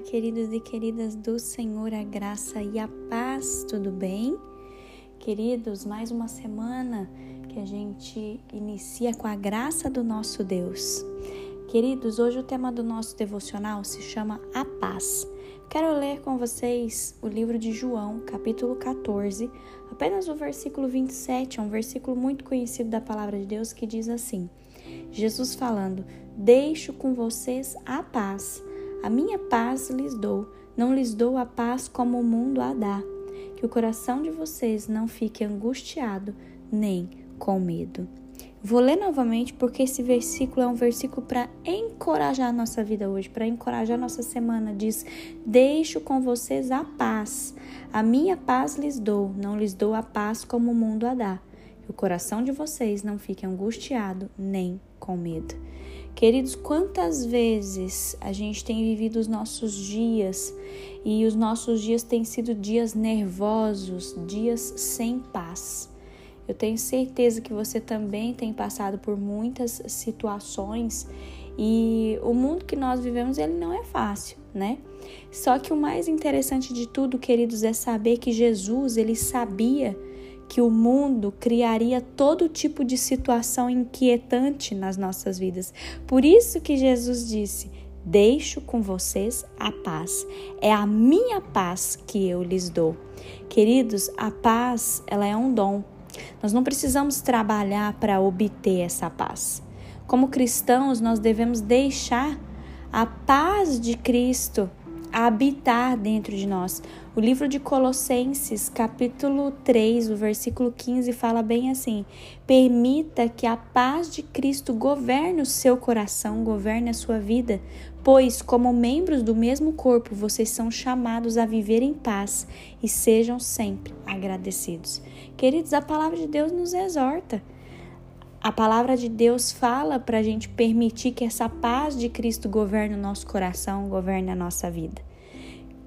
Queridos e queridas do Senhor, a graça e a paz, tudo bem? Queridos, mais uma semana que a gente inicia com a graça do nosso Deus. Queridos, hoje o tema do nosso devocional se chama A Paz. Quero ler com vocês o livro de João, capítulo 14, apenas o versículo 27, é um versículo muito conhecido da palavra de Deus que diz assim: Jesus falando: Deixo com vocês a paz a minha paz lhes dou, não lhes dou a paz como o mundo a dá. Que o coração de vocês não fique angustiado, nem com medo. Vou ler novamente porque esse versículo é um versículo para encorajar a nossa vida hoje, para encorajar a nossa semana. Diz: Deixo com vocês a paz. A minha paz lhes dou, não lhes dou a paz como o mundo a dá. Que o coração de vocês não fique angustiado, nem com medo. Queridos, quantas vezes a gente tem vivido os nossos dias e os nossos dias têm sido dias nervosos, dias sem paz. Eu tenho certeza que você também tem passado por muitas situações e o mundo que nós vivemos ele não é fácil, né? Só que o mais interessante de tudo, queridos, é saber que Jesus ele sabia que o mundo criaria todo tipo de situação inquietante nas nossas vidas. Por isso que Jesus disse: Deixo com vocês a paz. É a minha paz que eu lhes dou. Queridos, a paz, ela é um dom. Nós não precisamos trabalhar para obter essa paz. Como cristãos, nós devemos deixar a paz de Cristo habitar dentro de nós. O livro de Colossenses, capítulo 3, o versículo 15, fala bem assim: Permita que a paz de Cristo governe o seu coração, governe a sua vida, pois, como membros do mesmo corpo, vocês são chamados a viver em paz e sejam sempre agradecidos. Queridos, a palavra de Deus nos exorta. A palavra de Deus fala para a gente permitir que essa paz de Cristo governe o nosso coração, governe a nossa vida.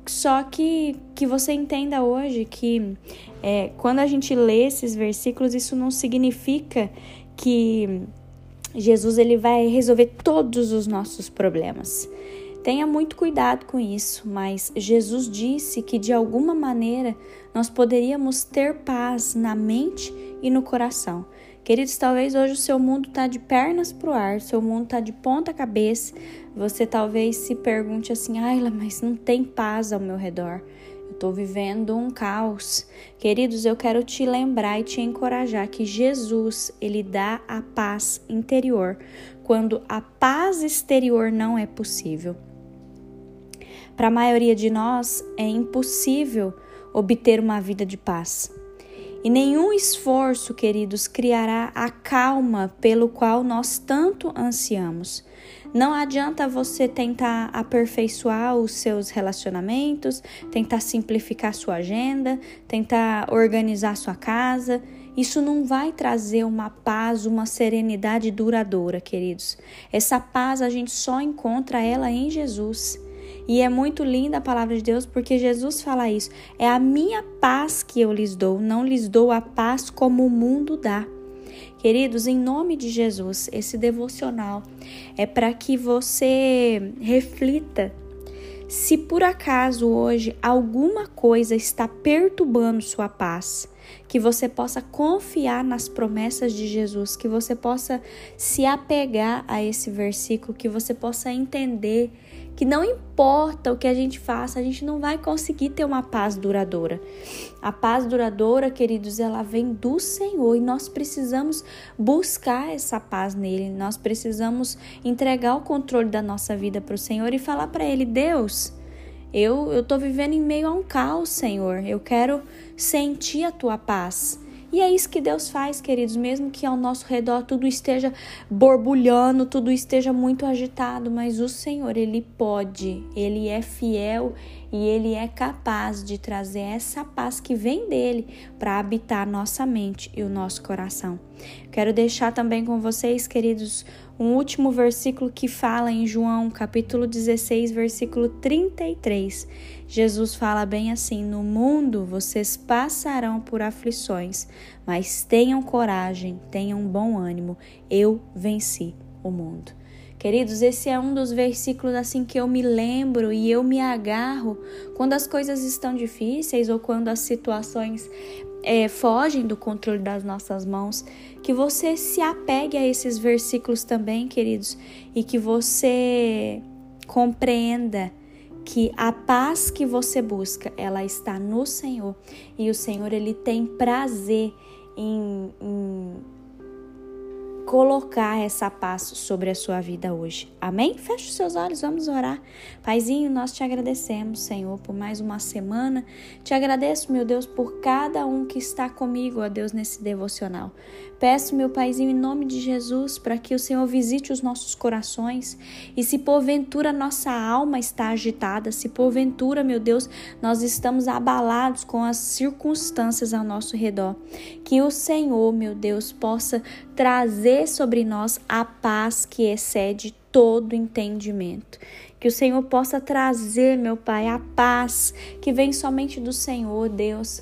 Só que que você entenda hoje que é, quando a gente lê esses versículos, isso não significa que Jesus ele vai resolver todos os nossos problemas. Tenha muito cuidado com isso, mas Jesus disse que de alguma maneira nós poderíamos ter paz na mente e no coração. Queridos, talvez hoje o seu mundo está de pernas para o ar, seu mundo está de ponta cabeça. Você talvez se pergunte assim: Ayla, mas não tem paz ao meu redor. Eu estou vivendo um caos. Queridos, eu quero te lembrar e te encorajar que Jesus, ele dá a paz interior quando a paz exterior não é possível. Para a maioria de nós, é impossível obter uma vida de paz. E nenhum esforço, queridos, criará a calma pelo qual nós tanto ansiamos. Não adianta você tentar aperfeiçoar os seus relacionamentos, tentar simplificar sua agenda, tentar organizar sua casa. Isso não vai trazer uma paz, uma serenidade duradoura, queridos. Essa paz a gente só encontra ela em Jesus. E é muito linda a palavra de Deus porque Jesus fala isso. É a minha paz que eu lhes dou, não lhes dou a paz como o mundo dá. Queridos, em nome de Jesus, esse devocional é para que você reflita se por acaso hoje alguma coisa está perturbando sua paz, que você possa confiar nas promessas de Jesus, que você possa se apegar a esse versículo, que você possa entender que não importa o que a gente faça, a gente não vai conseguir ter uma paz duradoura. A paz duradoura, queridos, ela vem do Senhor e nós precisamos buscar essa paz nele. Nós precisamos entregar o controle da nossa vida para o Senhor e falar para ele: Deus, eu tô vivendo em meio a um caos, Senhor. Eu quero sentir a tua paz. E é isso que Deus faz, queridos, mesmo que ao nosso redor tudo esteja borbulhando, tudo esteja muito agitado, mas o Senhor, ele pode, ele é fiel e ele é capaz de trazer essa paz que vem dele para habitar nossa mente e o nosso coração. Quero deixar também com vocês, queridos, um último versículo que fala em João, capítulo 16, versículo 33. Jesus fala bem assim: No mundo vocês passarão por aflições, mas tenham coragem, tenham bom ânimo. Eu venci o mundo. Queridos, esse é um dos versículos assim que eu me lembro e eu me agarro quando as coisas estão difíceis ou quando as situações é, fogem do controle das nossas mãos. Que você se apegue a esses versículos também, queridos, e que você compreenda que a paz que você busca, ela está no Senhor e o Senhor ele tem prazer em, em colocar essa paz sobre a sua vida hoje. Amém? Feche os seus olhos, vamos orar. Paizinho, nós te agradecemos, Senhor, por mais uma semana. Te agradeço, meu Deus, por cada um que está comigo, ó Deus, nesse devocional. Peço, meu Paizinho, em nome de Jesus, para que o Senhor visite os nossos corações e se porventura nossa alma está agitada, se porventura, meu Deus, nós estamos abalados com as circunstâncias ao nosso redor, que o Senhor, meu Deus, possa trazer sobre nós a paz que excede todo entendimento. Que o Senhor possa trazer, meu Pai, a paz que vem somente do Senhor, Deus.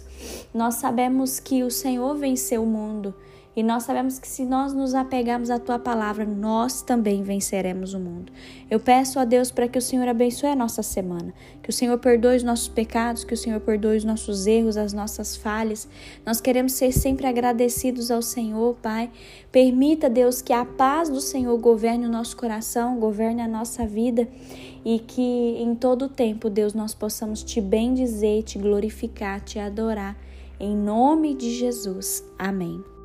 Nós sabemos que o Senhor venceu o mundo e nós sabemos que se nós nos apegarmos à tua palavra, nós também venceremos o mundo. Eu peço a Deus para que o Senhor abençoe a nossa semana, que o Senhor perdoe os nossos pecados, que o Senhor perdoe os nossos erros, as nossas falhas. Nós queremos ser sempre agradecidos ao Senhor, Pai. Permita, Deus, que a paz do Senhor governe o nosso coração, governe a nossa vida e que em todo tempo, Deus, nós possamos te bendizer, te glorificar, te adorar. Em nome de Jesus. Amém.